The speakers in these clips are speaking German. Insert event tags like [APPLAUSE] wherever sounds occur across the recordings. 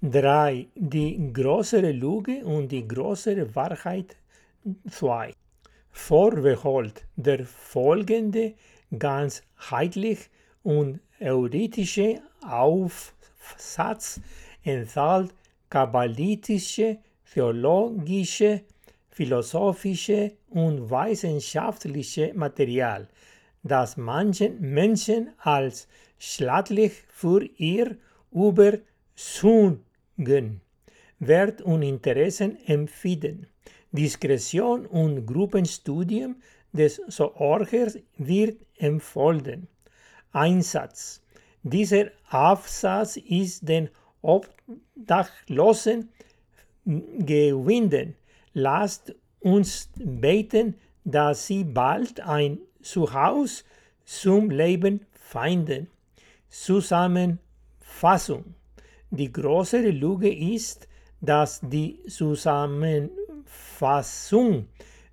3. Die größere Lüge und die größere Wahrheit 2. Vorbehold. Der folgende ganzheitlich und euritische Aufsatz enthält kabbalistische, theologische, philosophische und wissenschaftliche Material, das manchen Menschen als schadlich für ihr Überzeugen, Wert und Interessen empfinden. Diskretion und Gruppenstudium des Sorgers wird empfohlen. Einsatz. Dieser Aufsatz ist den Obdachlosen gewinnen. Lasst uns beten, dass sie bald ein Zuhause zum Leben finden. Zusammenfassung. Die größere Lüge ist, dass die Zusammenfassung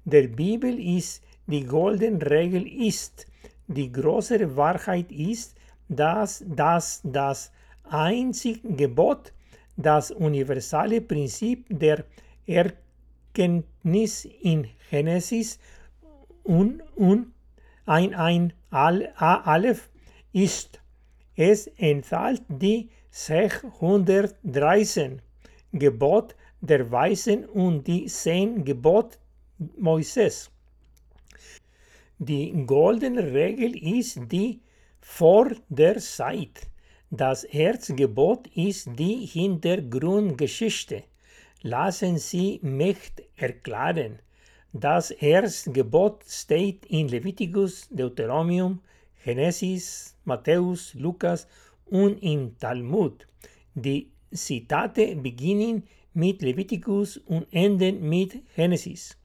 der Bibel ist, die goldene Regel ist. Die größere Wahrheit ist, dass das das einzige Gebot, das universale Prinzip der Erkenntnis in Genesis und, und ein, ein Aleph ist. Es enthält die 613 Gebot der Weisen und die 10 Gebot Moises. Die goldene Regel ist die vor der Zeit. Das Erzgebot ist die Hintergrundgeschichte. Lassen Sie mich erklären. Das Erzgebot steht in Leviticus, Deuteronomium, Genesis, Matthäus, Lukas und im Talmud. Die Zitate beginnen mit Leviticus und enden mit Genesis.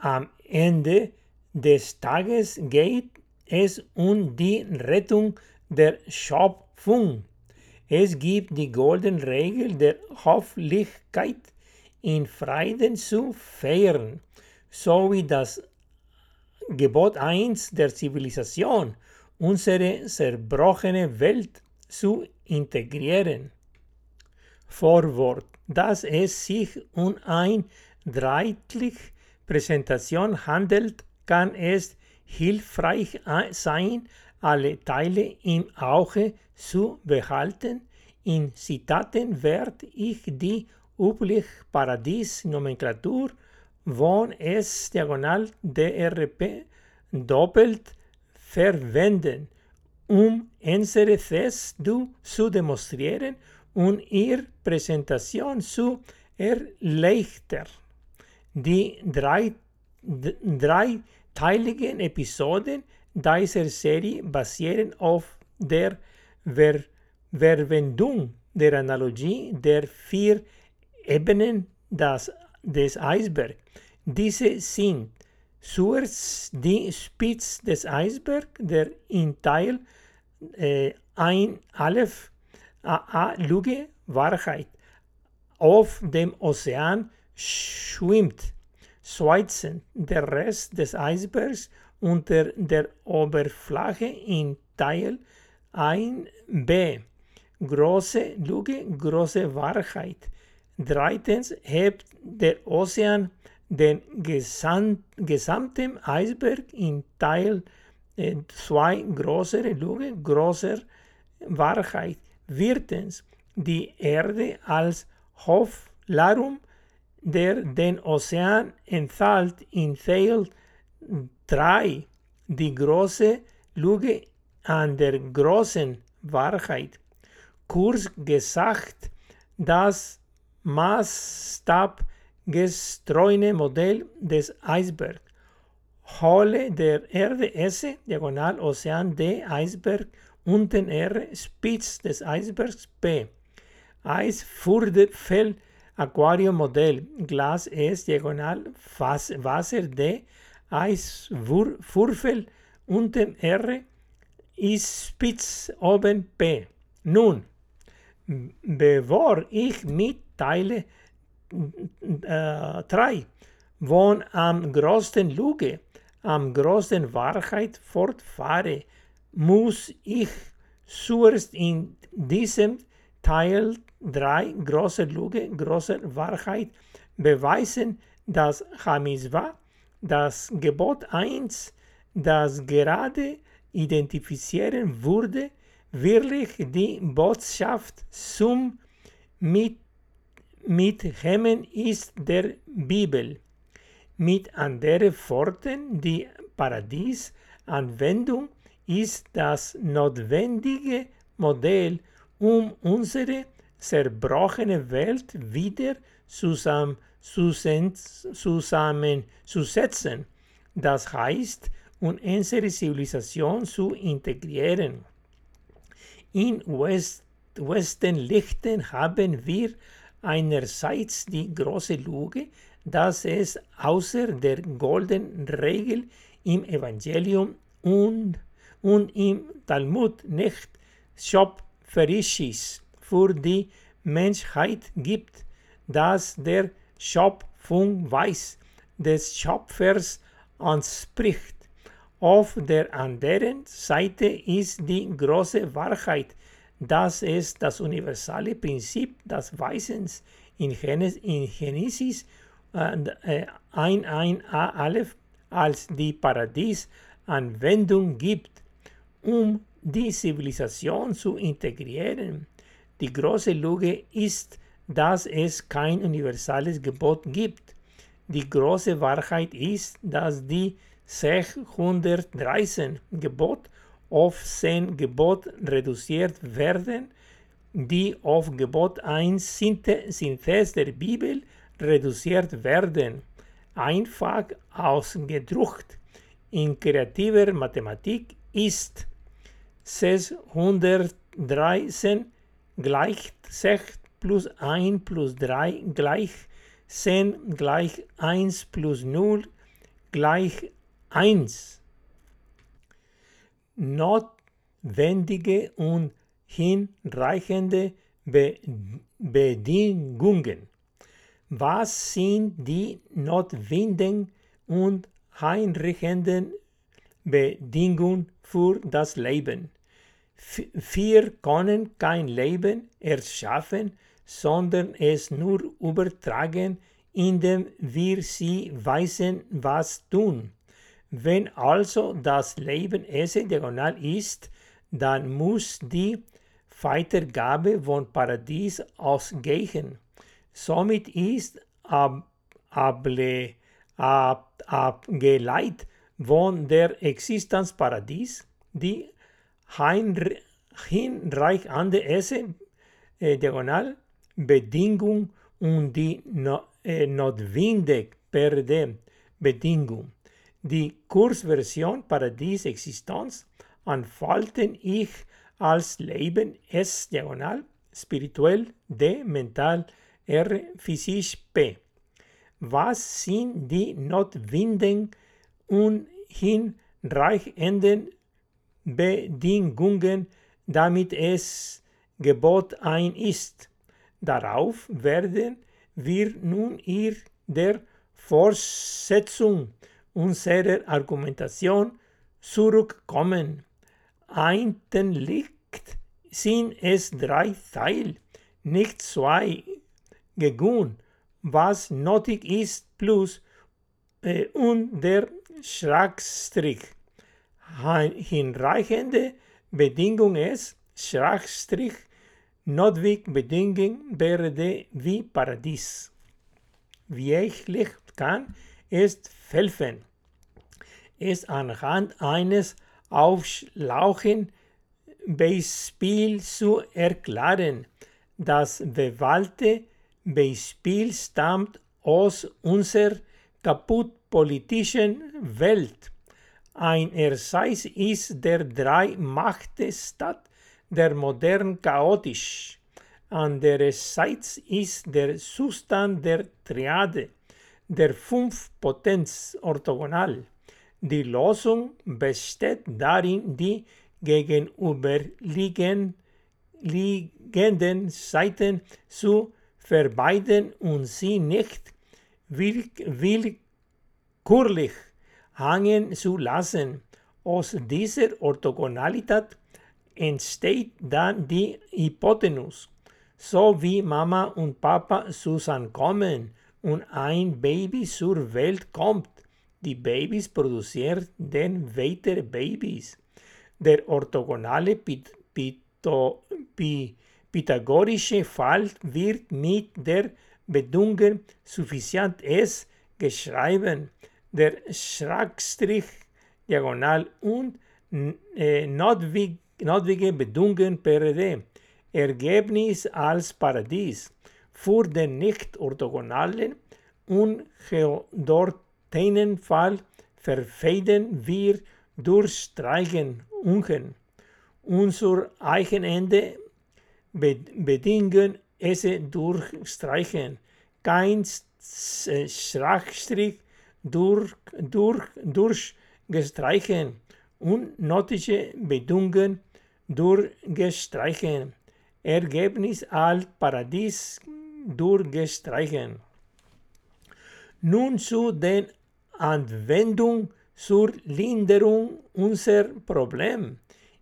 Am Ende des Tages geht es um die Rettung der Schöpfung. Es gibt die goldene Regel der Hofflichkeit in Frieden zu feiern, sowie das Gebot 1 der Zivilisation, unsere zerbrochene Welt zu integrieren. Vorwort, dass es sich um eine dreitliche Präsentation handelt, kann es hilfreich sein, alle Teile im Auge zu behalten. In Zitaten werde ich die übliche Paradies-Nomenklatur von S diagonal DRP doppelt verwenden, um unsere These zu demonstrieren und ihre Präsentation zu erleichtern. Die drei, dreiteiligen Episoden dieser Serie basieren auf der Ver Verwendung der Analogie der vier Ebenen des, des Eisbergs. Diese sind zuerst die Spitze des Eisbergs, der in Teil äh, ein Aleph A, Lüge Wahrheit auf dem Ozean schwimmt. Zweitens der Rest des Eisbergs unter der Oberfläche in Teil 1b. Große Lüge, große Wahrheit. Drittens hebt der Ozean den gesam gesamten Eisberg in Teil 2 äh, größere Lüge, großer Wahrheit. Viertens die Erde als Hoflarum, der den Ozean enthält in Teil 3 die große Lüge an der großen Wahrheit. Kurz gesagt, das maßstabgestreuene Modell des Eisbergs. Hole der Erde S, Diagonal Ozean D, Eisberg, unten R, Spitz des Eisbergs P. Eisfurfeld Aquarium Modell, Glas S, Diagonal Wasser D, Eisfurfel unten R, Spitz oben P. Nun, bevor ich mitteile äh, 3, wo am größten Lüge, am größten Wahrheit fortfahre, muss ich zuerst in diesem Teil 3, große Lüge, große Wahrheit, beweisen, dass Hamiswa, das Gebot 1, das gerade identifizieren wurde, wirklich die Botschaft zum mit, mit Hemmen ist der Bibel. Mit anderen Worten, die Paradiesanwendung ist das notwendige Modell, um unsere zerbrochene Welt wieder zusammenzusetzen. Das heißt, und unsere Zivilisation zu integrieren. In West, Westen Lichten haben wir einerseits die große Lüge, dass es außer der goldenen Regel im Evangelium und, und im Talmud nicht Schöpferisches für die Menschheit gibt, dass der Schöpfungsweis des Schöpfers anspricht. Auf der anderen Seite ist die große Wahrheit, dass es das universale Prinzip des Weisens in Genesis äh, 1a Aleph als die Paradiesanwendung gibt, um die Zivilisation zu integrieren. Die große Lüge ist, dass es kein universales Gebot gibt. Die große Wahrheit ist, dass die 613 Gebot auf 10 Gebot reduziert werden, die auf Gebot 1 Synthese der Bibel reduziert werden, einfach ausgedruckt. In kreativer Mathematik ist 613 gleich 6 plus 1 plus 3 gleich 10 gleich 1 plus 0 gleich 1. Notwendige und hinreichende Be Bedingungen. Was sind die notwendigen und hinreichenden Bedingungen für das Leben? Wir können kein Leben erschaffen, sondern es nur übertragen, indem wir sie weisen, was tun. Wenn also das Leben Esse diagonal ist, dann muss die Weitergabe von Paradies ausgehen. Somit ist ab, able, ab, abgeleitet von der Existenz Paradies die hinreichende Esse äh, diagonal Bedingung und die no, äh, notwendige per Bedingung. Die Kursversion Paradies Existenz entfalten ich als Leben S diagonal, spirituell D, mental R, physisch P. Was sind die notwendigen und hinreichenden Bedingungen, damit es Gebot ein ist? Darauf werden wir nun in der Fortsetzung unserer Argumentation zurückkommen. Eigentlich sind es drei Teile, nicht zwei Gegun, was nötig ist, plus äh, und der Schrägstrich. Hinreichende Bedingung ist, Schrägstrich, notwendig Bedingung werde wie Paradies. Wie ich Licht kann, ist helfen. Es anhand eines aufschlauchen Beispiels zu erklären. Das bewahlte Beispiel stammt aus unserer kaputt politischen Welt. Ein Ersatz ist der drei Machtestaat der modern chaotisch. Andererseits ist der Zustand der Triade der fünf Potenz orthogonal. Die Losung besteht darin, die gegenüberliegenden Seiten zu verbeiden und sie nicht willkürlich hängen zu lassen. Aus dieser Orthogonalität entsteht dann die Hypotenus. so wie Mama und Papa zusammenkommen und ein Baby zur Welt kommt. Die Babys produzieren dann weitere Babys. Der orthogonale Pit Pito Pi pythagorische Fall wird mit der Bedingung suffizient S geschrieben. Der Schrägstrich diagonal und äh, notwendige Bedingungen per D. Ergebnis als Paradies. Für den nicht-orthogonalen und geordneten Fall verfeiden wir durch Streichen unten. Unser Eigenende bedingen es durch Streichen. Kein Schrägstrich durch, durch, durchgestreichen und notische Bedingungen durchgestreichen. Ergebnis als Paradies durchgestreichen. Nun zu den Anwendung zur Linderung unser Problem.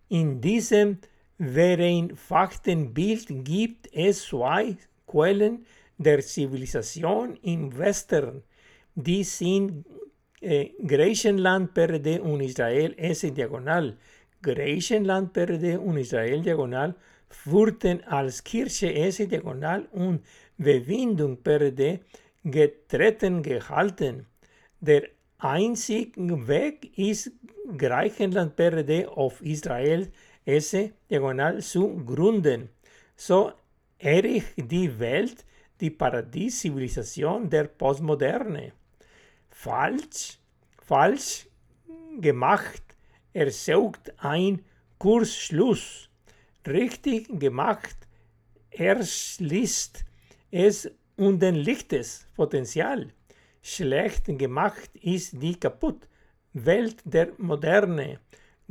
In diesem vereinfachten Bild gibt es zwei Quellen der Zivilisation im Westen. Die sind äh, Griechenland per D und Israel S diagonal. Griechenland per D und Israel diagonal wurden als Kirche S diagonal und Bewindung per D getreten gehalten. Der einzige Weg ist Griechenland per D auf Israel S diagonal zu gründen. So erich die Welt die Paradieszivilisation der Postmoderne. Falsch, falsch gemacht erzeugt ein Kursschluss. Richtig gemacht erschließt es unendliches Potenzial. Schlecht gemacht ist die kaputt Welt der Moderne.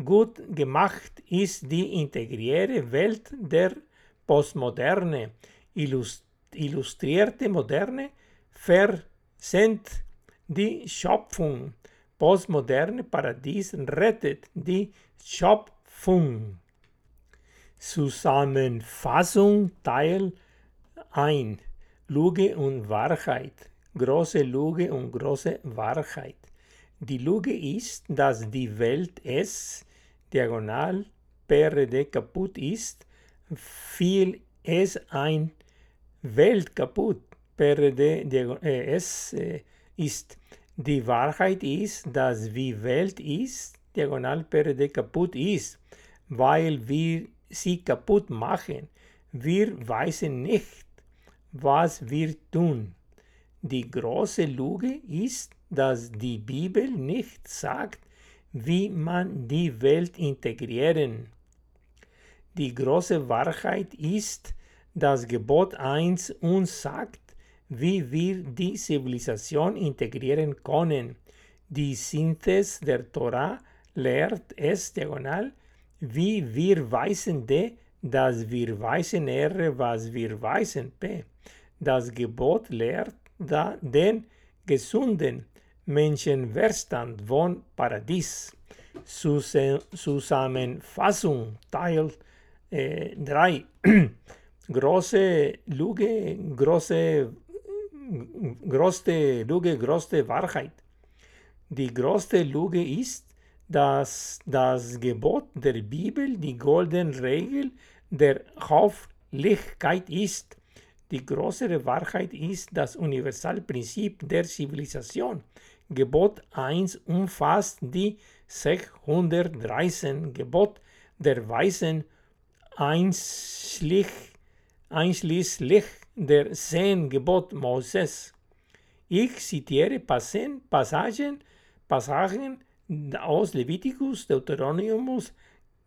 Gut gemacht ist die integrierte Welt der Postmoderne. Illustrierte Moderne versendet die Schöpfung. Postmoderne Paradies rettet die Schöpfung. Zusammenfassung Teil 1. Lüge und Wahrheit. Große Lüge und große Wahrheit. Die Lüge ist, dass die Welt es diagonal per D kaputt ist, viel es ein Welt kaputt per D äh, es äh, ist. Die Wahrheit ist, dass wie Welt ist, diagonal per D kaputt ist, weil wir sie kaputt machen. Wir wissen nicht, was wir tun. Die große Lüge ist, dass die Bibel nicht sagt, wie man die Welt integrieren. Die große Wahrheit ist, dass Gebot 1 uns sagt, wie wir die Zivilisation integrieren können. Die Synthese der Torah lehrt es diagonal, wie wir weisen D, dass wir weisen R, was wir weisen P. Das Gebot lehrt da den gesunden Menschenverstand von Paradies. Zusammenfassung Teil 3. Äh, [CLEARS THROAT] große Lüge, große, große Lüge, große Wahrheit. Die größte Lüge ist, dass das Gebot der Bibel die goldene Regel der Hofflichkeit ist. Die größere Wahrheit ist das Universalprinzip der Zivilisation. Gebot 1 umfasst die 613 Gebot der Weisen einschließlich, einschließlich der 10 Gebot Moses. Ich zitiere Passagen, Passagen aus Leviticus, Deuteronomus,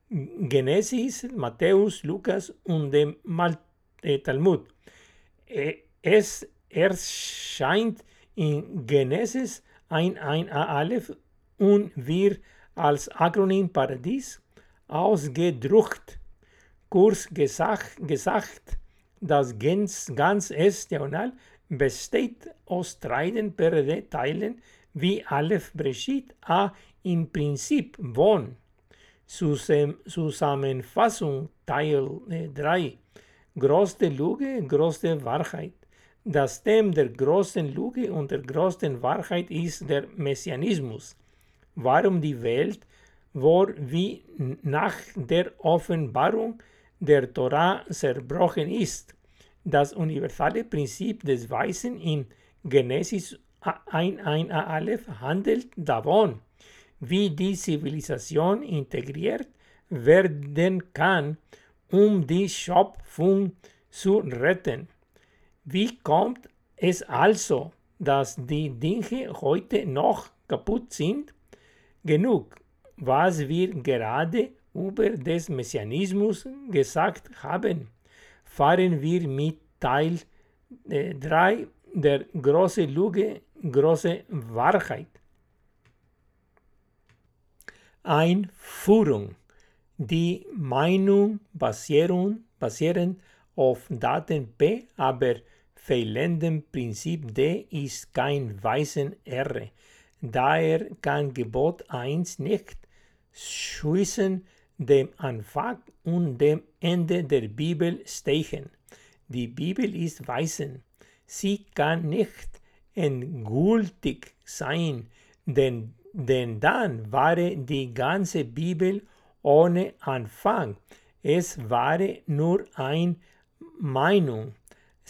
Genesis, Matthäus, Lukas und dem Talmud. Es erscheint in Genesis ein, ein Aleph und wird als Akronym Paradies ausgedruckt. Kurz gesagt, gesagt das ganz, ganz S diagonal besteht aus drei Teilen wie Aleph Breshit A im Prinzip von Zusammenfassung Teil 3 größte Lüge, größte Wahrheit. Das Thema der großen Lüge und der größten Wahrheit ist der Messianismus. Warum die Welt, wo wie nach der Offenbarung der Torah zerbrochen ist. Das universale Prinzip des Weisen in Genesis 1.1a Aleph handelt davon, wie die Zivilisation integriert werden kann, um die Schöpfung zu retten. Wie kommt es also, dass die Dinge heute noch kaputt sind? Genug, was wir gerade über des Messianismus gesagt haben. Fahren wir mit Teil 3 äh, der große Lüge, große Wahrheit. Einführung. Die Meinung basieren, basieren auf Daten P, aber fehlendem Prinzip D ist kein Weisen R. Daher kann Gebot 1 nicht zwischen dem Anfang und dem Ende der Bibel stechen. Die Bibel ist Weisen. Sie kann nicht endgültig sein, denn, denn dann wäre die ganze Bibel ohne Anfang. Es wäre nur eine Meinung.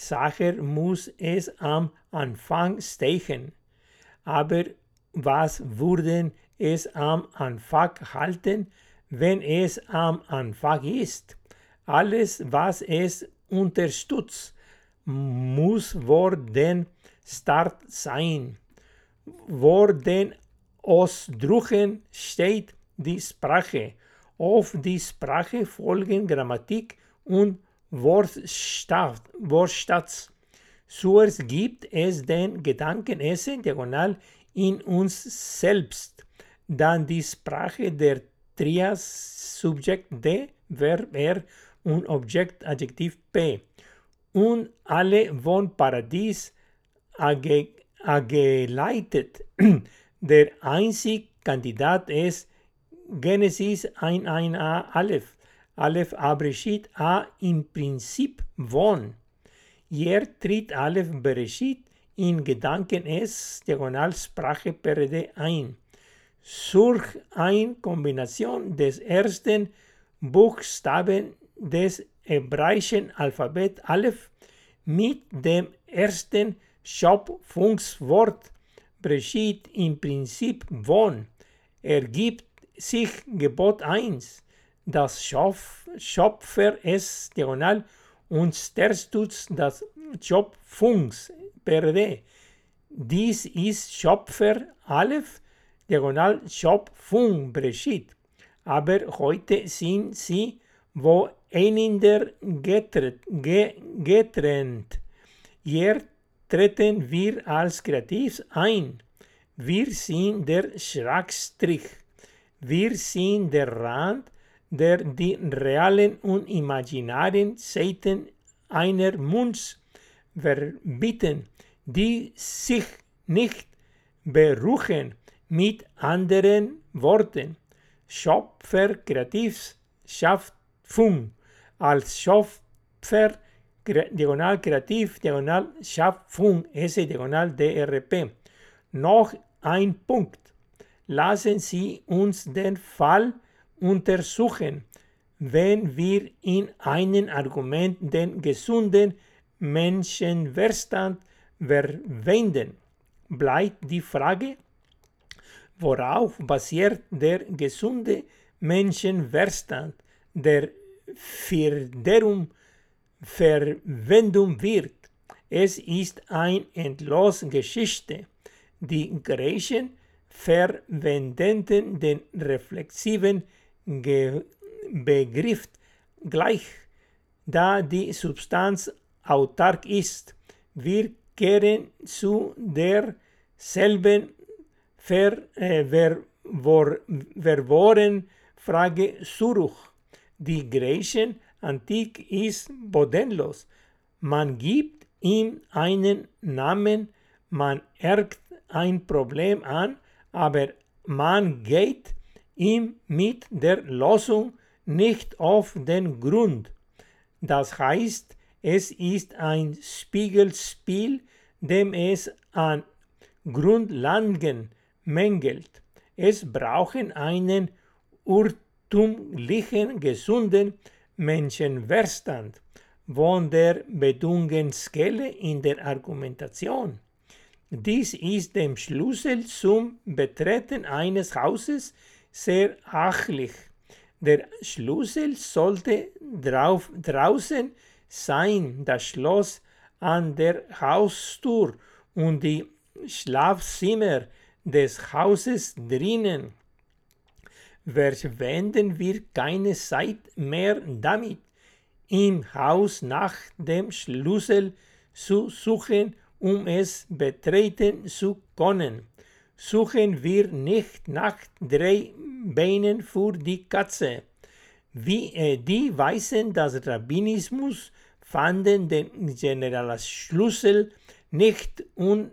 Sacher muss es am Anfang stechen. Aber was würden es am Anfang halten, wenn es am Anfang ist? Alles, was es unterstützt, muss vor den Start sein. Vor den Ausdrücken steht die Sprache. Auf die Sprache folgen Grammatik und Wortstatz. Zuerst gibt es den Gedankenesse diagonal in uns selbst, dann die Sprache der Trias Subjekt D, Verb R und Objekt Adjektiv P. Und alle von Paradies geleitet. [CLEARS THROAT] Der einzige Kandidat ist Genesis 1.1a Aleph. Aleph Abreshit A im Prinzip von. Hier tritt Aleph Bereshit in Gedanken S Diagonalsprache per D ein. Durch eine Kombination des ersten Buchstaben des hebräischen Alphabet Aleph mit dem ersten Schöpfungswort Breshit im Prinzip von ergibt sich Gebot 1, das Schöpfer es diagonal und unterstützt das Schöpfungs per. Dies ist Schöpfer Aleph, diagonal Schöpfung Breshit. Aber heute sind sie wo einander getrennt. getrennt. Hier treten wir als Kreativ ein. Wir sind der Schrägstrich. Wir sind der Rand, der die realen und imaginären Seiten einer Munds verbieten, die sich nicht beruchen. Mit anderen Worten, Schöpfer Kreativs schafft Fung als Schöpfer diagonal kreativ, diagonal Schaffung, S diagonal DRP. Noch ein Punkt lassen Sie uns den Fall untersuchen, wenn wir in einem Argument den gesunden Menschenverstand verwenden. Bleibt die Frage, worauf basiert der gesunde Menschenverstand, der für deren Verwendung wird. Es ist eine endlose Geschichte. Die Griechen verwendeten den reflexiven Begriff gleich, da die Substanz autark ist. Wir kehren zu derselben ver, äh, verworren Frage zurück. Die Griechen Antik ist bodenlos. Man gibt ihm einen Namen, man ergt ein Problem an, aber man geht ihm mit der Losung nicht auf den Grund. Das heißt, es ist ein Spiegelspiel, dem es an Grundlagen mängelt. Es brauchen einen urtümlichen, gesunden Menschenverstand von der Bedingungsskala in der Argumentation. Dies ist dem Schlüssel zum Betreten eines Hauses sehr achlich. Der Schlüssel sollte drauf, draußen sein, das Schloss an der Haustür und die Schlafzimmer des Hauses drinnen. Verschwenden wir keine Zeit mehr damit, im Haus nach dem Schlüssel zu suchen, um es betreten zu können. Suchen wir nicht nach drei Beinen für die Katze. Wie äh, die Weisen des Rabbinismus fanden den Generalschlüssel nicht und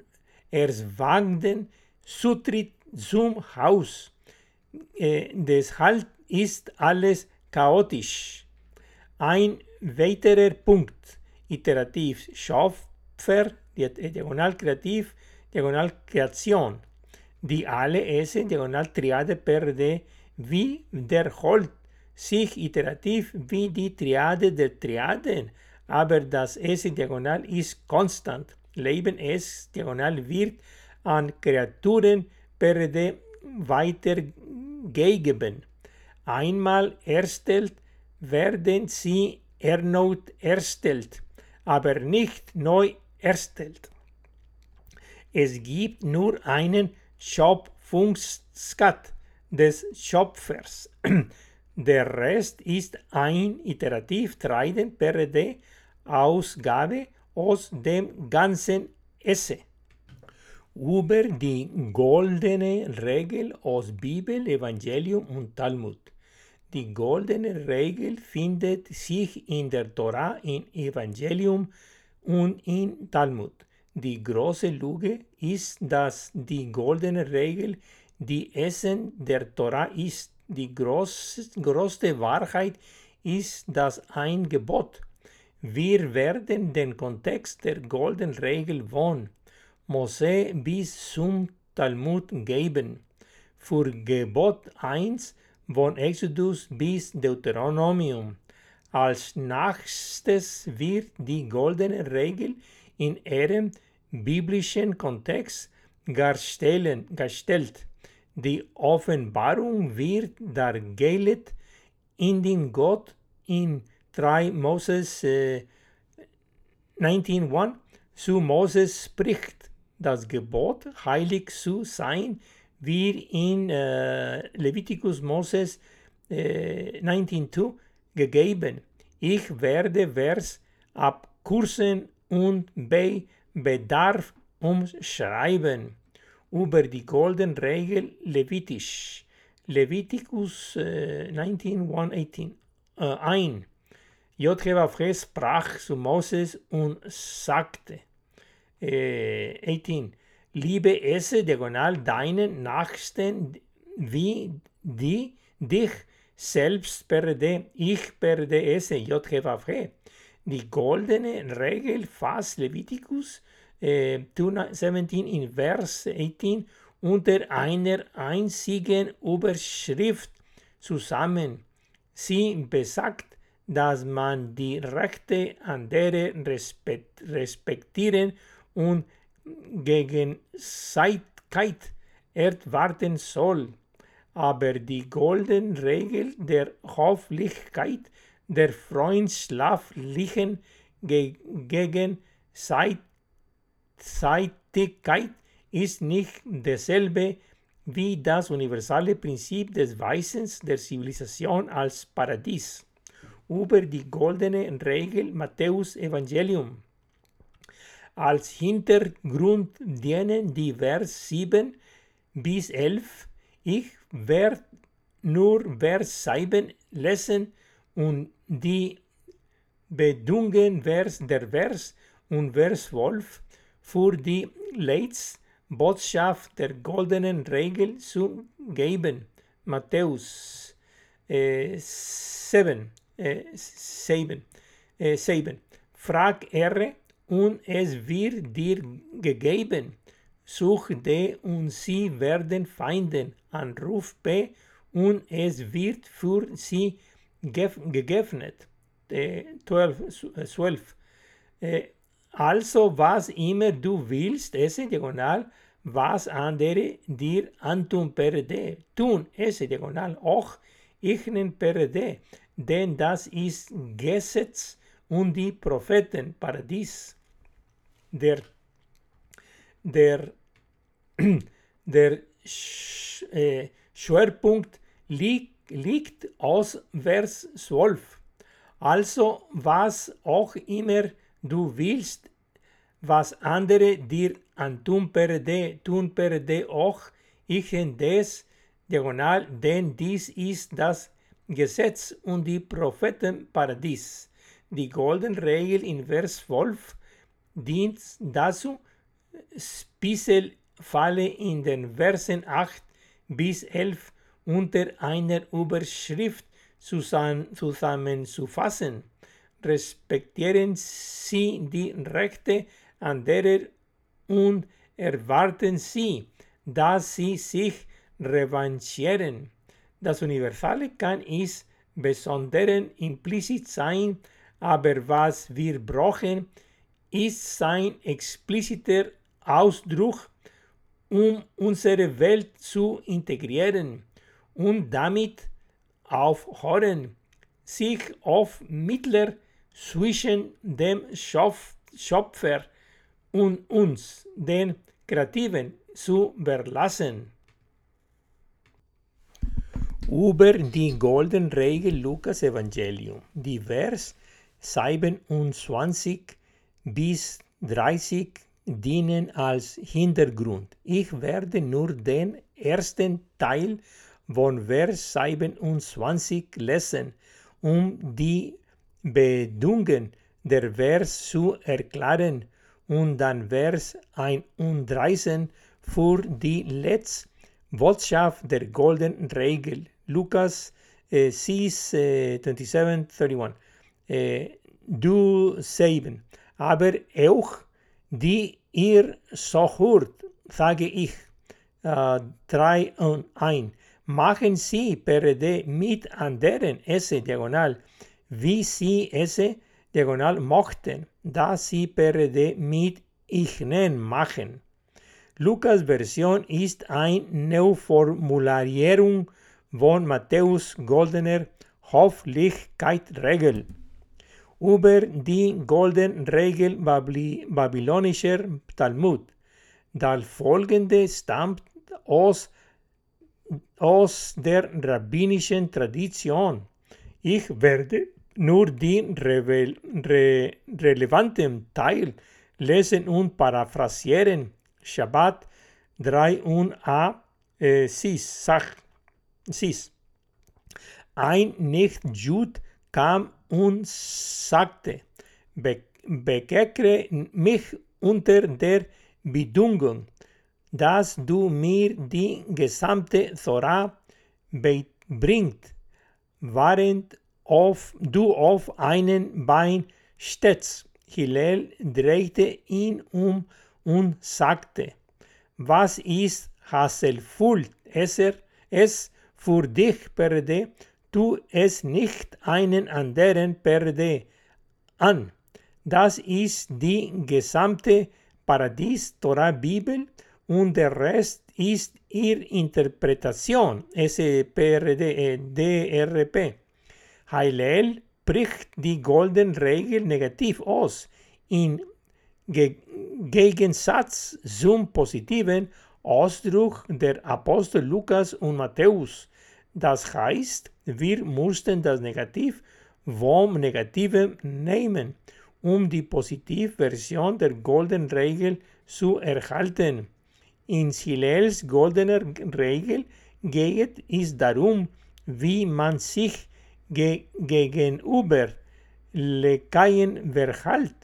erzwangten Zutritt zum Haus. Äh, deshalb ist alles chaotisch. Ein weiterer Punkt, iterativ Schöpfer, diagonal kreativ, diagonal Kreation. Die alle S diagonal Triade per D wiederholt sich iterativ wie die Triade der Triaden, aber das S diagonal ist konstant. Leben S diagonal wird an Kreaturen per D weitergegeben. Einmal erstellt werden sie erneut erstellt, aber nicht neu erstellt. Es gibt nur einen Schöpfungskat des Schöpfers. [CLEARS THROAT] Der Rest ist ein iterativ Treiben per D Ausgabe aus dem ganzen Esse. Über die goldene Regel aus Bibel, Evangelium und Talmud. Die goldene Regel findet sich in der Torah, in Evangelium und in Talmud. Die große Lüge ist, dass die goldene Regel die Essen der Torah ist. Die größte Wahrheit ist das ein Gebot. Wir werden den Kontext der goldenen Regel von Mose bis zum Talmud geben. Für Gebot 1 von Exodus bis Deuteronomium. Als nächstes wird die goldene Regel in ihrem biblischen Kontext gestellt. Die Offenbarung wird dargelegt, in den Gott in 3 Moses äh, 19.1 zu Moses spricht, das Gebot, heilig zu sein, wir in äh, Leviticus Moses äh, 19.2 gegeben. Ich werde Vers abkursen und bei Bedarf umschreiben. Über die Golden Regel Levitisch. Leviticus äh, 19.1.18 äh, ein. JHWH sprach zu Moses und sagte, äh, 18, liebe esse diagonal deinen Nachsten wie die dich selbst per de, ich per de esse, JHWH. Die goldene Regel fasst Leviticus äh, 17 in Vers 18 unter einer einzigen Überschrift zusammen. Sie besagt, dass man die Rechte anderer respektieren und Gegenseitigkeit erwarten soll. Aber die goldene Regel der Höflichkeit, der freundschaftlichen Gegenseitigkeit ist nicht dasselbe wie das universelle Prinzip des Weisens der Zivilisation als Paradies. Über die goldene Regel Matthäus Evangelium. Als Hintergrund dienen die Vers 7 bis 11. Ich werde nur Vers 7 lesen und die Bedingungen Vers der Vers und Vers 12 für die Leitsbotschaft der goldenen Regel zu geben. Matthäus äh, 7, äh, 7. äh, 7. Frag R und es wird dir gegeben. Such D und sie werden finden. Anruf B und es wird für sie geöffnet. Äh, 12. 12. Äh, also was immer du willst, S diagonal, was andere dir antun per D. Tun, S diagonal, auch ichnen per D. Denn das ist Gesetz und die Propheten, Paradies. Der, der, [CLEARS THROAT] der äh, Schwerpunkt liegt, liegt aus Vers 12. Also was auch immer du willst, was andere dir antun per de, tun per de auch, ich des, diagonal, denn dies ist das Gesetz und die Prophetenparadies. Die Golden Regel in Vers 12 dient dazu, Spissel falle in den Versen 8 bis 11 unter einer Überschrift zusammenzufassen. Respektieren Sie die Rechte anderer und erwarten Sie, dass sie sich revanchieren. Das Universale kann ist besonderen implizit sein, aber was wir brauchen, ist sein expliziter Ausdruck, um unsere Welt zu integrieren und damit aufhören, sich auf Mittler zwischen dem Schöpfer und uns, den Kreativen, zu verlassen. Über die Golden Regel Lukas Evangelium, die Vers 27 bis 30 dienen als Hintergrund. Ich werde nur den ersten Teil von Vers 27 lesen, um die Bedingungen der Vers zu erklären und dann Vers 31 für die letzte Botschaft der Golden Regel. Lukas äh, 6, äh, 27, 31. Äh, du 7. Aber auch die ihr so hört, sage ich, äh, 3 und 1. Machen Sie per de mit anderen S diagonal, wie Sie es diagonal mochten, da sie per de mit Ichnen machen. Lukas Version ist ein Neuformularierung von Matthäus goldener Hofflichkeitsregel. Über die Golden Regel babylonischer Talmud. Das folgende stammt aus, aus der rabbinischen Tradition. Ich werde nur den re relevanten Teil lesen und paraphrasieren. Shabbat 3 und A, äh, Sis, Sach, Sis. Ein Nicht-Jud kam und sagte, Be bekehre mich unter der Bedingung, dass du mir die gesamte Torah beibringst, während auf, du auf einen Bein stehst. Hillel drehte ihn um und sagte, was ist Hasselful, Esser, es für dich perde, tu es nicht einen anderen perde an. Das ist die gesamte Paradies-Torah-Bibel und der Rest ist ihre Interpretation, SPRD, DRP. Hillel bricht die Golden Regel negativ aus, in Ge Gegensatz zum positiven Ausdruck der Apostel Lukas und Matthäus. Das heißt, wir mussten das Negativ vom Negativen nehmen, um die Positivversion der Golden Regel zu erhalten. In Hillels goldener Regel geht es darum, wie man sich ge gegenüber Lekaien verhält.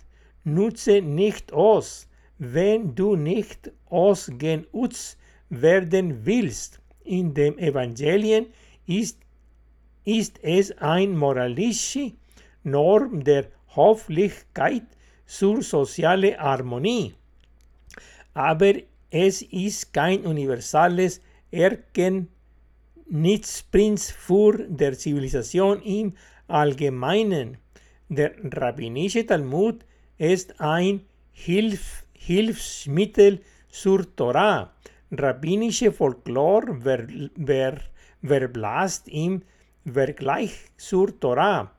Nutze nicht aus, wenn du nicht ausgenutzt werden willst. In dem Evangelien ist, ist es ein moralische Norm der Hofflichkeit zur sozialen Harmonie. Aber es ist kein universales Erkenntnisprinzip für der Zivilisation im Allgemeinen. Der rabbinische Talmud ist ein Hilf Hilfsmittel zur Torah. Rabbinische Folklore ver ver verblasst im Vergleich zur Torah.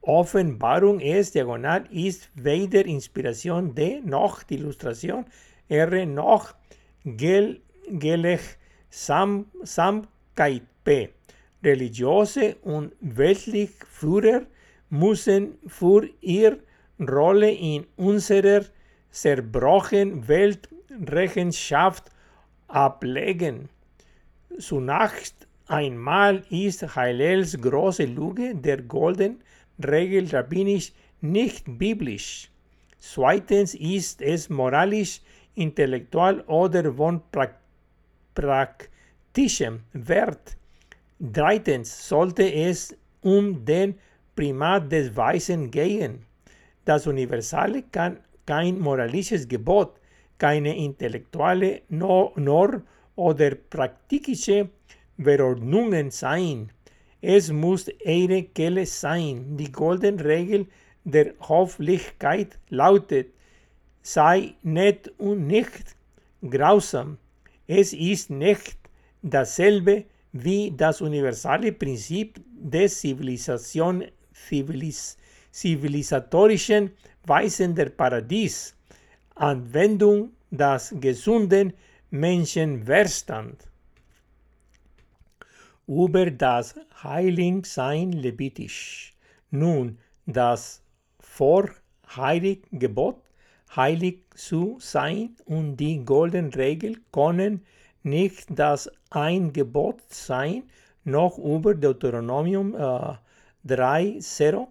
Offenbarung S diagonal ist weder Inspiration D noch die Illustration R noch Gel Gelegsamkeit P. Religiöse und weltliche Führer müssen für ihre Rolle in unserer zerbrochenen Welt Rechenschaft ablegen. Zunächst einmal ist Hillels große Lüge der Golden Regel rabbinisch nicht biblisch. Zweitens ist es moralisch, intellektuell oder von praktischem Wert. Drittens sollte es um den Primat des Weisen gehen. Das Universale kann kein moralisches Gebot, keine intellektuelle Norm oder praktische Verordnungen sein. Es muss ihre Quelle sein. Die goldene Regel der Hofflichkeit lautet, sei nett und nicht grausam. Es ist nicht dasselbe wie das universale Prinzip des Zivilisation, Zivilis, zivilisatorischen Weisen der Paradies, Anwendung des gesunden Menschenverstand. Über das Heiligsein Levitisch. Nun, das Vorheiliggebot, heilig zu sein und die goldene Regel können nicht das ein Gebot sein, noch über Deuteronomium äh, 3, 0,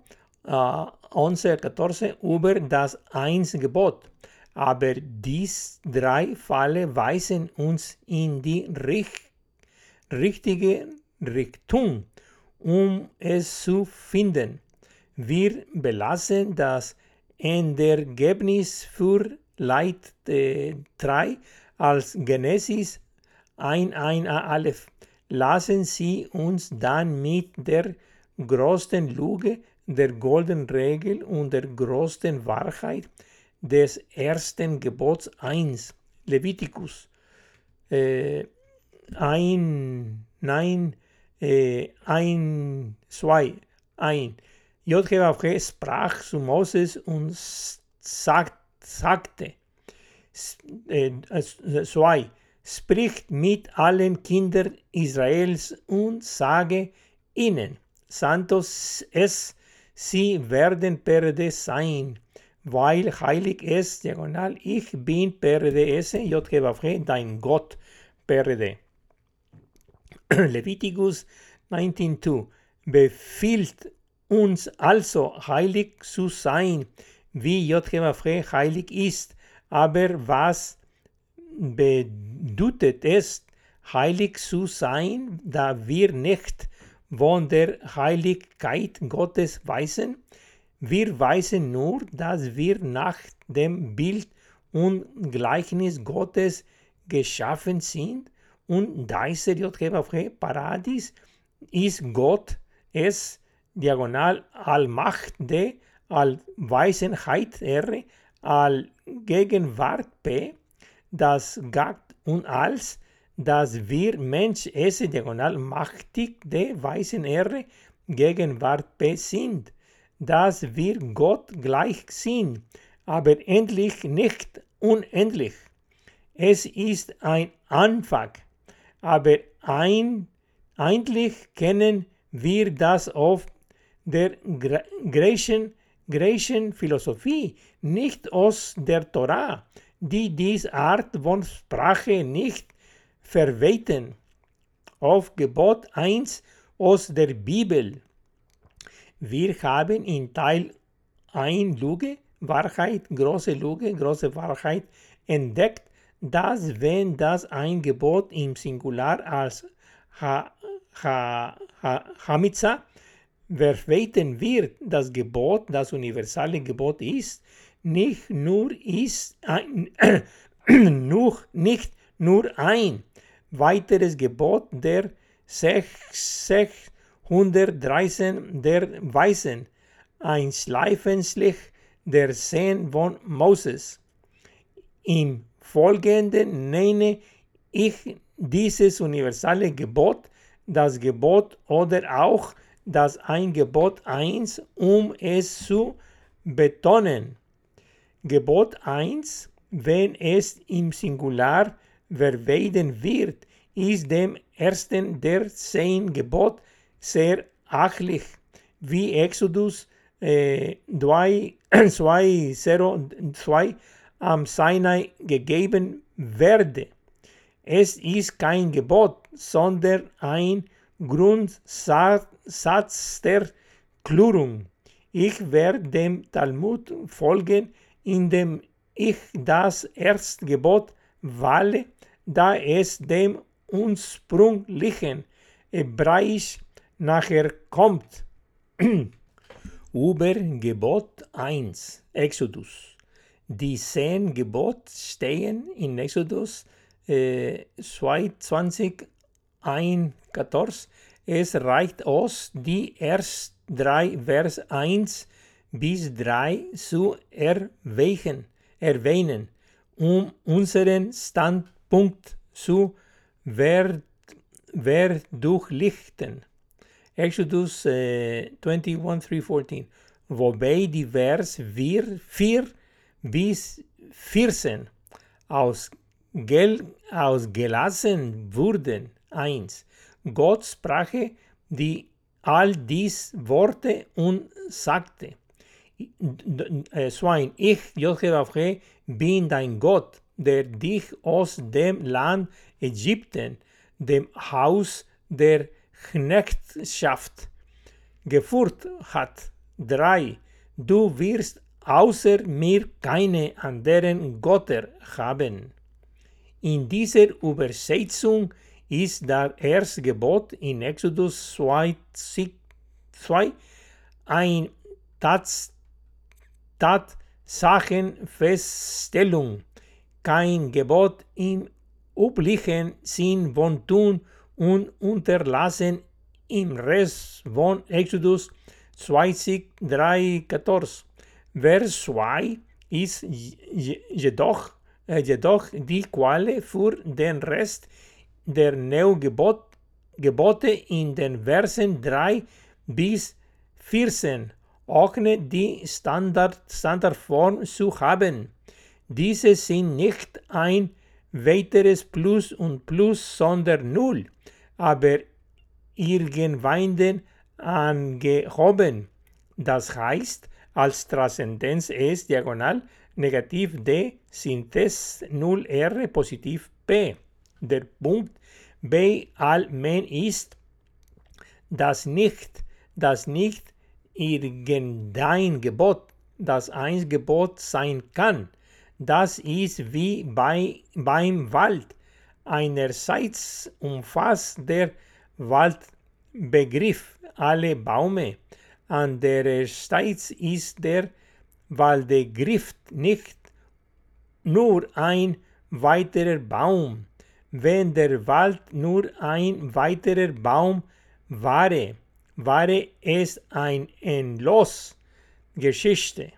äh, 11, 14 über das eins Gebot. Aber dies drei Fälle weisen uns in die richt richtige Richtung, um es zu finden. Wir belassen das Endergebnis für Leit äh, 3 als Genesis 1, a Aleph. Lassen Sie uns dann mit der größten Lüge der goldenen Regel und der größten Wahrheit des ersten Gebots 1, Leviticus äh, 1, 9, äh, 1, 2, 1. JHWH sprach zu Moses und sagt, sagte, äh, 2, spricht mit allen Kindern Israels und sage ihnen, Santos es, sie werden Perde sein, weil heilig ist, diagonal, ich bin Perde esse, JHWH, dein Gott, Perde. Leviticus 19.2 befiehlt uns also heilig zu sein, wie JHWH heilig ist. Aber was bedeutet es, heilig zu sein, da wir nicht von der Heiligkeit Gottes weisen? Wir weisen nur, dass wir nach dem Bild und Gleichnis Gottes geschaffen sind und dieser JHWH Paradies ist Gott es diagonal al Macht de, al Weisheit R, al Gegenwart P, das Gakt und als, dass wir Mensch S diagonal machtig de Weisen R Gegenwart P sind, dass wir Gott gleich sind, aber endlich nicht unendlich. Es ist ein Anfang, aber ein, eigentlich kennen wir das auf der griechischen, griechischen Philosophie, nicht aus der Torah, die diese Art von Sprache nicht verwehten. Auf Gebot 1 aus der Bibel. Wir haben in Teil 1 Lüge, Wahrheit, große Lüge, große Wahrheit entdeckt, dass wenn das ein Gebot im Singular als ha, ha, ha, Hamitza verweten wird, das Gebot, das universale Gebot ist, nicht nur ist ein, [CLEARS THROAT] nur, nicht nur ein weiteres Gebot der 613 der Weisen, ein schleifenslich der Zehn von Moses. Im Folgenden nenne ich dieses universale Gebot, das Gebot oder auch das ein Gebot 1, um es zu betonen. Gebot 1, wenn es im Singular verwenden wird, ist dem ersten der zehn Gebot sehr achlich, wie Exodus äh, 2, 2 [CLEARS THROAT] am Sinai gegeben werde. Es ist kein Gebot, sondern ein Grundsatz der Klärung. Ich werde dem Talmud folgen, indem ich das erste Gebot wähle, da es dem ursprünglichen Hebräisch nachher kommt. Über Gebot 1, Exodus. Die zehn Gebot stehen in Exodus äh, 22, 1, 14. Es reicht aus, die ersten drei Vers 1 bis 3 zu erwähnen, erwähnen um unseren Standpunkt zu verdurchlichten. Exodus äh, 21, 3, 14. Wobei die Vers 4, 4 bis 14 aus, gel, ausgelassen wurden. 1. Gott sprach die all dies Worte und sagte, Swine, ich, Jehovah, bin dein Gott, der dich aus dem Land Ägypten, dem Haus der Knechtschaft, geführt hat. 3. Du wirst außer mir keine anderen Götter haben. In dieser Übersetzung ist das erste Gebot in Exodus 2, 2 ein Tats, Tatsachenfeststellung, kein Gebot im üblichen Sinn von tun und unterlassen im Rest von Exodus 20, 3, 14. Vers 2 ist jedoch, jedoch die Quelle für den Rest der Neugebote in den Versen 3 bis 14, ohne die Standard, Standardform zu haben. Diese sind nicht ein weiteres Plus und Plus, sondern Null, aber irgendwann angehoben. Das heißt, als Transzendenz S diagonal negativ D Synthes 0 R positiv P. Der Punkt bei all men ist, dass nicht, dass nicht irgendein Gebot das ein Gebot sein kann. Das ist wie bei, beim Wald. Einerseits umfasst der Waldbegriff alle Bäume, andererseits ist der Waldbegriff nicht nur ein weiterer Baum wenn der Wald nur ein weiterer Baum wäre, wäre es ein Endlos Geschichte.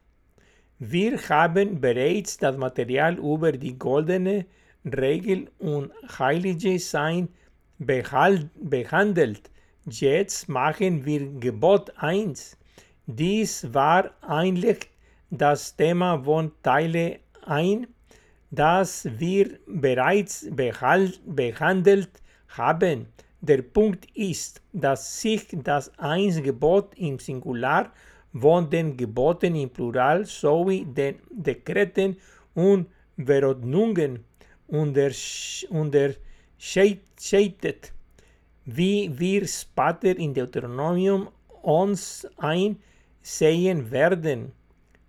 Wir haben bereits das Material über die goldene Regel und heilige Sein behandelt. Jetzt machen wir Gebot 1. Dies war eigentlich das Thema von Teile 1 das wir bereits behandelt haben. Der Punkt ist, dass sich das Einsgebot im Singular von den Geboten im Plural sowie den Dekreten und Verordnungen unterscheidet, wie wir später in Deuteronomium uns einsehen werden.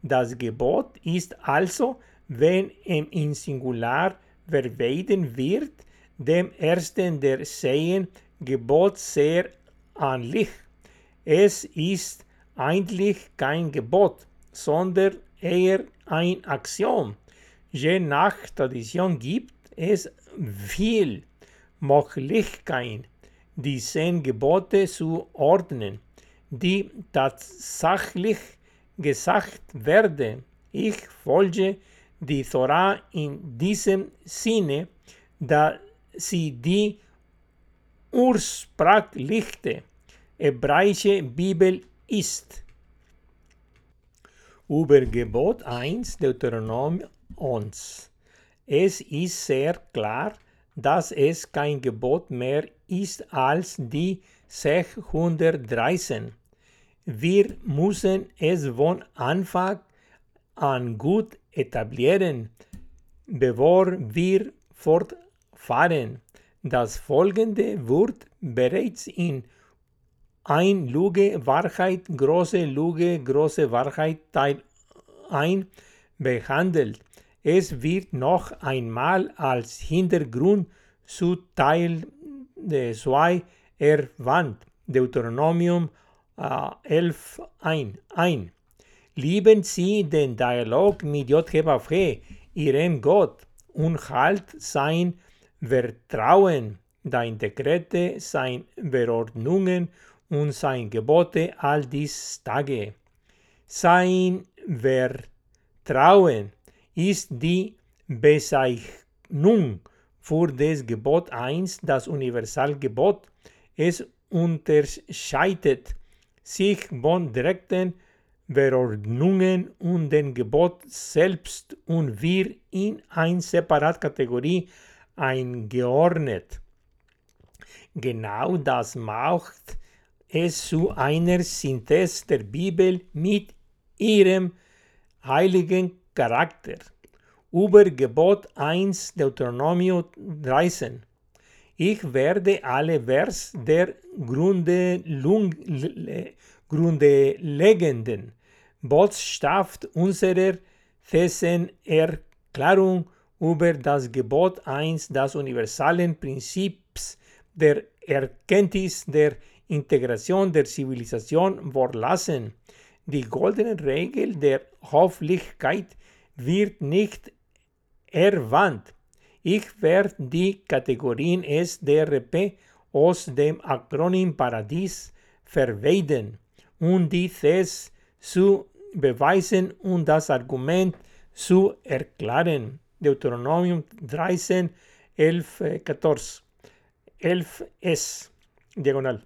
Das Gebot ist also wenn im Singular verwenden wird, dem ersten der zehn Gebot sehr ähnlich. Es ist eigentlich kein Gebot, sondern eher ein Axiom. Je nach Tradition gibt es viel Möglichkeiten, die zehn Gebote zu ordnen, die tatsächlich gesagt werden. Ich folge die Torah in diesem Sinne, da sie die ursprüngliche hebräische Bibel ist. Über Gebot 1 Deuteronomium 1. Es ist sehr klar, dass es kein Gebot mehr ist als die 613. Wir müssen es von Anfang an gut etablieren, bevor wir fortfahren. Das folgende wird bereits in ein Lüge, Wahrheit, große Lüge, große Wahrheit Teil 1 behandelt. Es wird noch einmal als Hintergrund zu Teil 2 erwähnt. Deuteronomium äh, 11, 1, 1. Lieben Sie den Dialog mit JHWH, Ihrem Gott, und halt sein Vertrauen, dein Dekrete, sein Verordnungen und sein Gebote all dies Tage. Sein Vertrauen ist die Bezeichnung für das Gebot 1, das Universalgebot. Es unterscheidet sich von direkten Verordnungen und dem Gebot selbst und wird in eine separate Kategorie eingeordnet. Genau das macht es zu einer Synthese der Bibel mit ihrem heiligen Charakter. Über Gebot 1 Deuteronomium 13. Ich werde alle Vers der grundlegenden Botschaft unserer Erklärung über das Gebot 1 des universalen Prinzips der Erkenntnis der Integration der Zivilisation vorlassen. Die goldene Regel der Höflichkeit wird nicht erwähnt. Ich werde die Kategorien SDRP aus dem Akronym Paradies verweiden und die These zu beweisen und das Argument zu erklären. Deuteronomium 13, 11, 14. 11s, diagonal.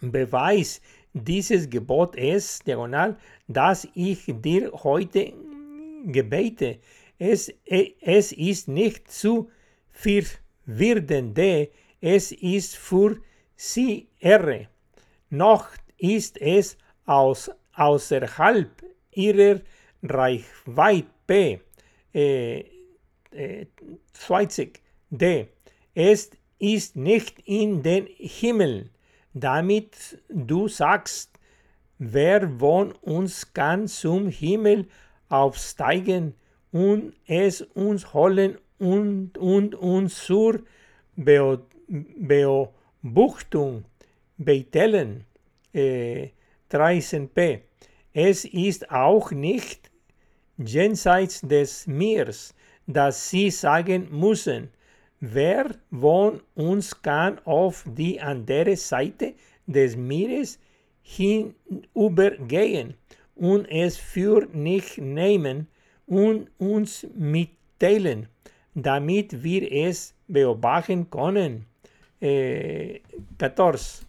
Beweis dieses Gebot ist, diagonal, dass ich dir heute gebete. Es, es ist nicht zu verwirrend, es ist für sie Ehre. Noch ist es aus, außerhalb ihrer Reichweite. Äh, äh, 20. D. Es ist nicht in den Himmel, damit du sagst, wer von uns kann zum Himmel aufsteigen und es uns holen und, und uns zur Beobachtung beitellen. Äh, 13p. Es ist auch nicht jenseits des Meeres, dass sie sagen müssen, wer von uns kann auf die andere Seite des Meeres hinübergehen und es für nicht nehmen und uns mitteilen, damit wir es beobachten können. Äh, 14.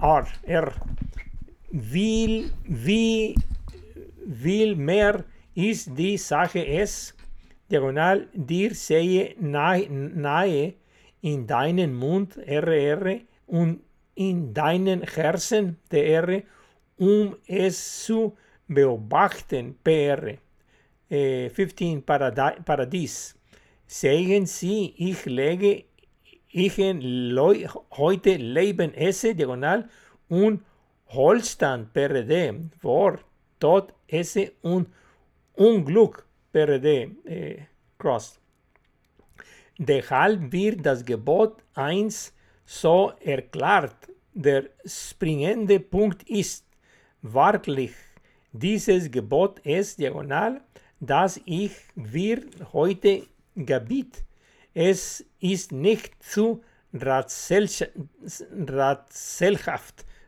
R, R. Wie, wie, viel mehr ist die Sache es, diagonal, dir sehe nahe, nahe in deinen Mund, RR, und in deinen Herzen, DR, um es zu beobachten, PR. Äh, 15 Paradi Paradies. Sehen Sie, ich lege ich heute Leben esse, diagonal, und Holstand, PRD, vor Tod esse und Unglück, PRD, äh, Cross. Deshalb wird das Gebot 1 so erklärt, der springende Punkt ist, wahrlich, dieses Gebot ist diagonal, das ich wir heute gebiet. Es ist nicht zu ratselhaft,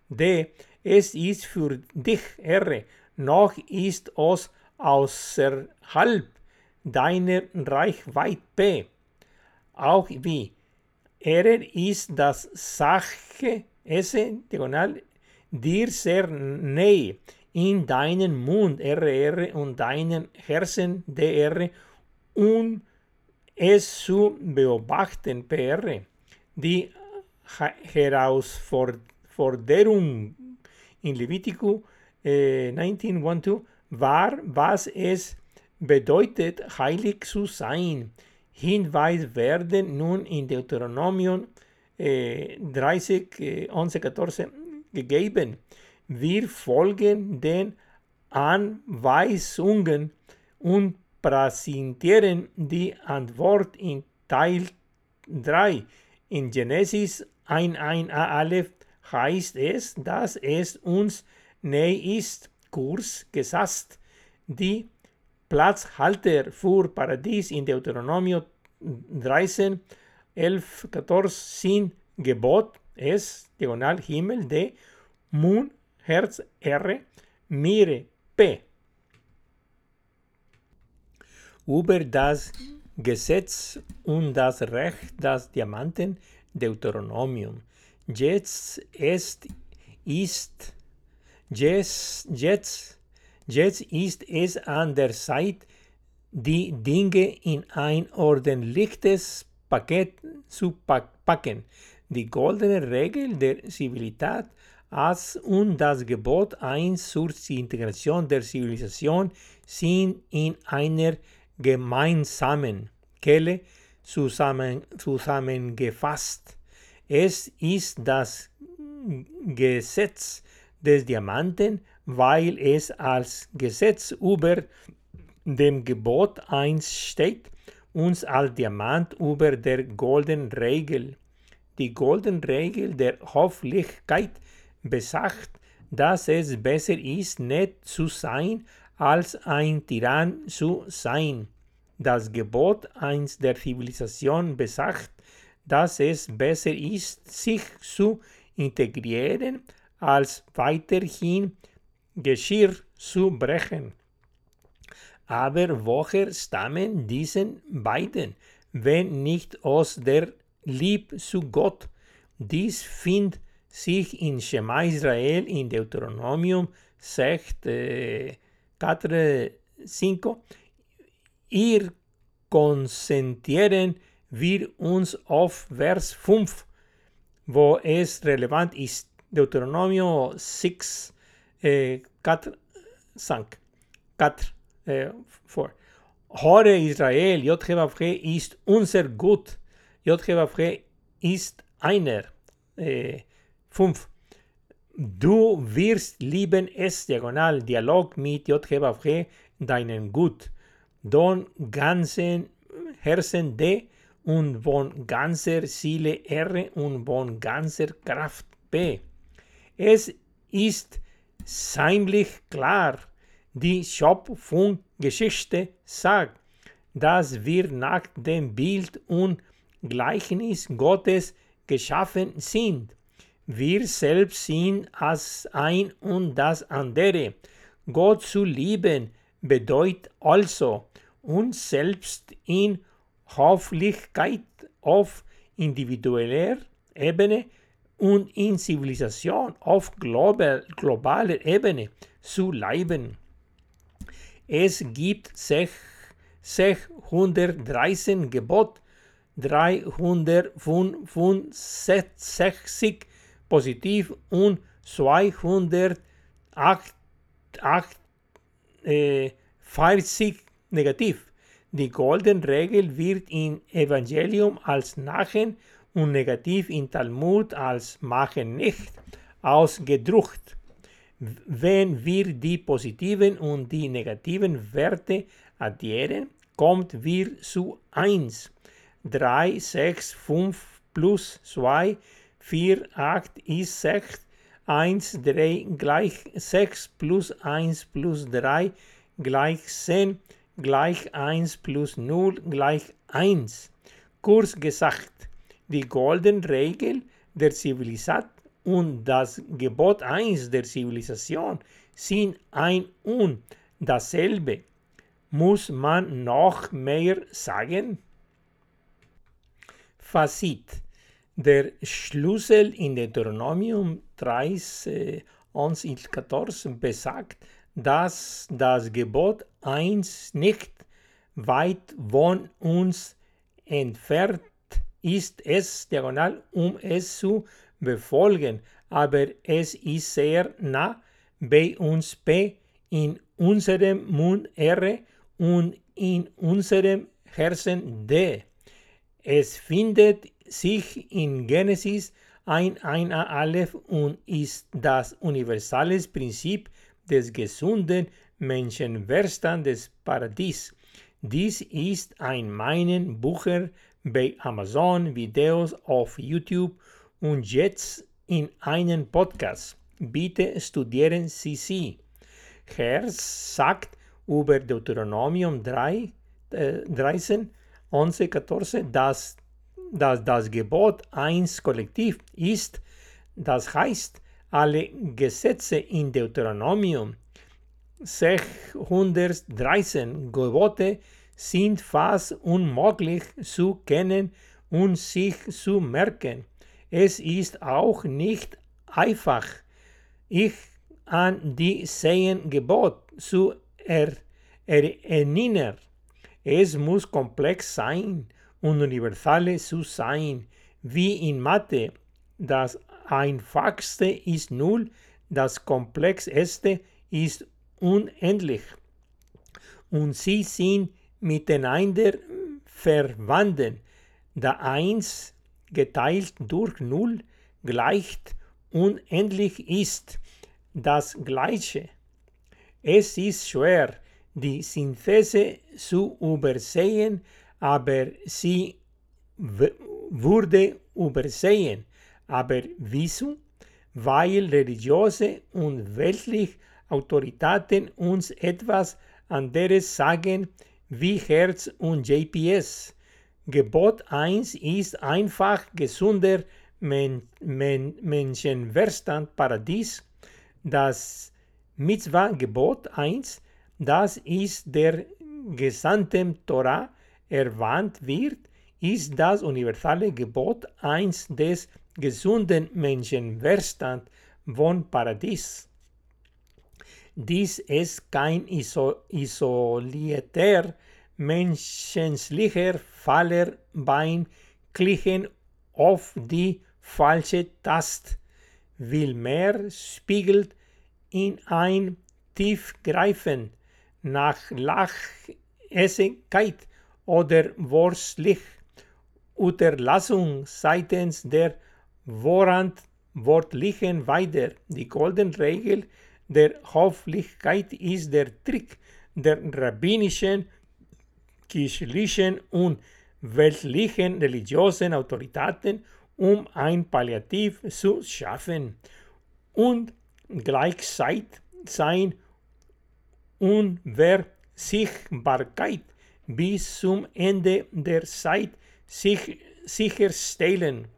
de es ist für dich, Herr, noch ist es außerhalb deiner Reichweite. Auch wie er ist das Sache, esse, diagonal, dir sehr nahe, in deinen Mund, RR, und deinen Herzen, DR, und es zu beobachten, PR. Die Herausforderung in Levitikus äh, 19.1 war, was es bedeutet, heilig zu sein. Hinweis werden nun in Deuteronomium äh, 30, äh, 11, 14 gegeben. Wir folgen den Anweisungen und präsentieren die Antwort in Teil 3. In Genesis 1.1a Aleph heißt es, dass es uns näher ist, Kurs gesetzt, die Platzhalter für Paradies in Deuteronomium 13, 11, 14 sind Gebot, es, diagonal Himmel, de, Mund, Herz, R, Mire, P. Über das Gesetz und das Recht des Diamanten Deuteronomium. Jetzt ist, ist jetzt, jetzt, jetzt ist es an der Zeit, die Dinge in ein ordentliches Paket zu packen. Die goldene Regel der Zivilität als und das Gebot 1 zur Integration der Zivilisation sind in einer gemeinsamen Kelle zusammen, zusammengefasst. Es ist das Gesetz des Diamanten, weil es als Gesetz über dem Gebot 1 steht, uns als Diamant über der goldenen Regel. Die goldene Regel der Hofflichkeit besagt, dass es besser ist, nicht zu sein, als ein Tyrann zu sein. Das Gebot 1 der Zivilisation besagt, dass es besser ist, sich zu integrieren, als weiterhin Geschirr zu brechen. Aber woher stammen diese beiden, wenn nicht aus der Lieb zu Gott? Dies findet sich in Shema Israel in Deuteronomium 6, äh, 4, 5. Ihr konzentrieren wir uns auf Vers 5, wo es relevant ist. Deuteronomio 6, eh, 4, 5, 4, eh, 4. Hore Israel, JHWH ist unser Gut. JHWH ist einer. Eh, 5. Du wirst lieben es diagonal Dialog mit JHWH deinen Gut. Don ganzen Herzen de und von ganzer Seele R und von ganzer Kraft B. Es ist ziemlich klar, die Schöpfungsgeschichte sagt, dass wir nach dem Bild und Gleichnis Gottes geschaffen sind. Wir selbst sind als ein und das andere. Gott zu lieben bedeutet also, uns selbst in Hofflichkeit auf individueller Ebene und in Zivilisation auf global, globaler Ebene zu leben. Es gibt 613 Gebot, 365 positiv und 240 äh, negativ. Die goldene Regel wird im Evangelium als Nachen und negativ in Talmud als machen nicht ausgedruckt. Wenn wir die positiven und die negativen Werte addieren, kommt wir zu 1. 3, 6, 5 plus 2, 4, 8 ist 6, 1, 3 gleich 6 plus 1 plus 3 gleich 10 gleich 1 plus 0 gleich 1. Kurz gesagt, die goldene Regel der Zivilisation und das Gebot 1 der Zivilisation sind ein und dasselbe. Muss man noch mehr sagen? Fazit. Der Schlüssel in Deuteronomium 3, 1 14 besagt, dass das Gebot 1 nicht weit von uns entfernt ist es diagonal, um es zu befolgen, aber es ist sehr nah bei uns P in unserem Mund R und in unserem Herzen D. Es findet sich in Genesis ein einer Aleph und ist das universale Prinzip des gesunden Menschenverstands des Paradies. Dies ist ein meinen Bucher bei Amazon, Videos auf YouTube und jetzt in einem Podcast. Bitte studieren Sie sie. Herr sagt über Deuteronomium 3, äh, 13, 11, 14, dass, dass das Gebot 1 kollektiv ist. Das heißt, alle Gesetze in Deuteronomium 613 Gebote sind fast unmöglich zu kennen und sich zu merken. Es ist auch nicht einfach, ich an die zehn Gebot zu er erinnern. Es muss komplex sein und universal zu sein, wie in Mathe. Das einfachste ist null, das komplexeste ist unendlich. Und sie sind miteinander verwandt. Da 1 geteilt durch 0 gleicht unendlich ist das Gleiche. Es ist schwer, die Synthese zu übersehen, aber sie wurde übersehen. Aber wieso? Weil religiöse und weltliche Autoritäten uns etwas anderes sagen wie Herz und JPS. Gebot 1 ist einfach gesunder Men Men Menschenverstand Paradies. Das Mitzvah-Gebot 1, das ist der gesamten Torah erwähnt wird, ist das universale Gebot 1 des gesunden Menschenverstand von Paradies. Dies ist kein iso isolierter menschlicher Faller beim Klicken auf die falsche Taste. Vielmehr spiegelt in ein Tiefgreifen nach Lachessigkeit oder worstlich Unterlassung seitens der Verantwortlichen weiter. Die goldene Regel der Höflichkeit ist der Trick der rabbinischen, kirchlichen und weltlichen religiösen Autoritäten, um ein Palliativ zu schaffen und gleichzeitig sein Unversichtbarkeit bis zum Ende der Zeit sich, sicherstellen.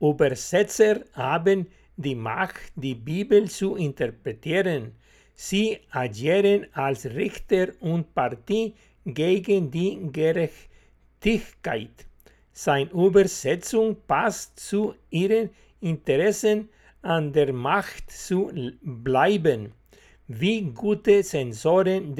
Übersetzer haben die Macht, die Bibel zu interpretieren. Sie agieren als Richter und Partie gegen die Gerechtigkeit. Seine Übersetzung passt zu ihren Interessen an der Macht zu bleiben. Wie gute Sensoren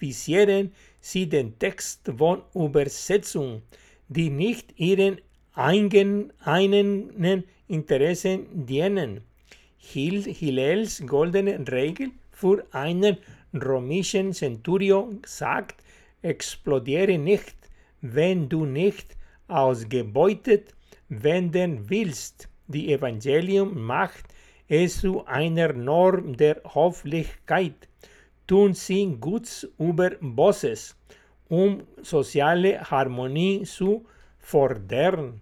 desinfizieren sie den Text von Übersetzung, die nicht ihren eigenen Interessen dienen. Hillels goldene Regel für einen römischen Centurion sagt, explodiere nicht, wenn du nicht ausgebeutet werden willst. Die Evangelium macht es zu einer Norm der Höflichkeit. Tun sie Guts über Bosses, um soziale Harmonie zu fordern.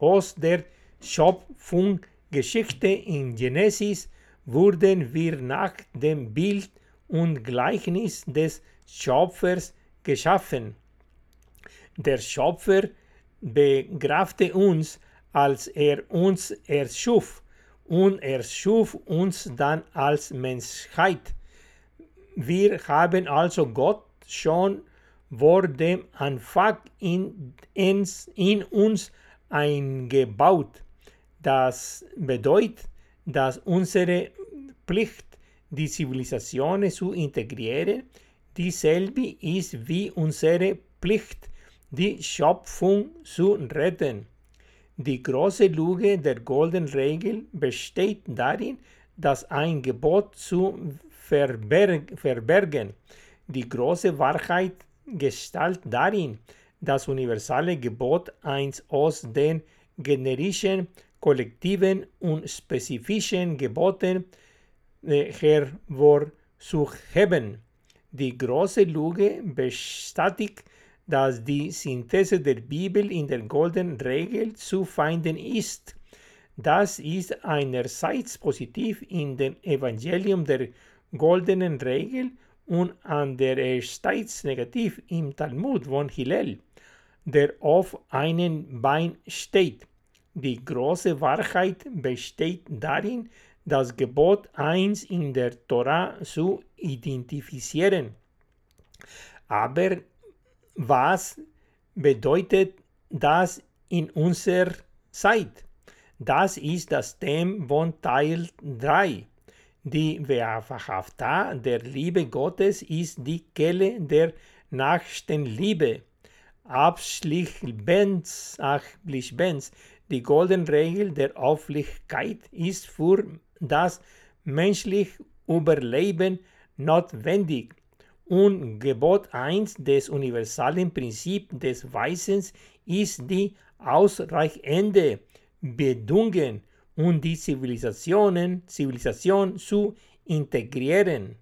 aus der Schöpfungsgeschichte in Genesis wurden wir nach dem Bild und Gleichnis des Schöpfers geschaffen. Der Schöpfer begrafte uns, als er uns erschuf, und er schuf uns dann als Menschheit. Wir haben also Gott schon vor dem Anfang in, in, uns eingebaut. Das bedeutet, dass unsere Pflicht, die Zivilisation zu integrieren, dieselbe ist wie unsere Pflicht, die Schöpfung zu retten. Die große Lüge der Golden Regel besteht darin, dass ein Gebot zu verbergen. Die große Wahrheit gestalt darin, das universale Gebot eins aus den generischen, kollektiven und spezifischen Geboten äh, hervorzuheben. Die große Lüge bestattigt, dass die Synthese der Bibel in der goldenen Regel zu finden ist. Das ist einerseits positiv in dem Evangelium der goldenen Regel und andererseits negativ im Talmud von Hillel, der auf einem Bein steht. Die große Wahrheit besteht darin, das Gebot 1 in der Tora zu identifizieren. Aber was bedeutet das in unserer Zeit? Das ist das Thema von Teil 3. Die Wehrhafta der Liebe Gottes ist die Quelle der Nächstenliebe. Abschlichbens, die goldene Regel der Auflichkeit ist für das menschliche Überleben notwendig. Und Gebot 1 des universalen Prinzips des Weisens ist die ausreichende Bedingungen und die Zivilisationen, Zivilisation zu integrieren.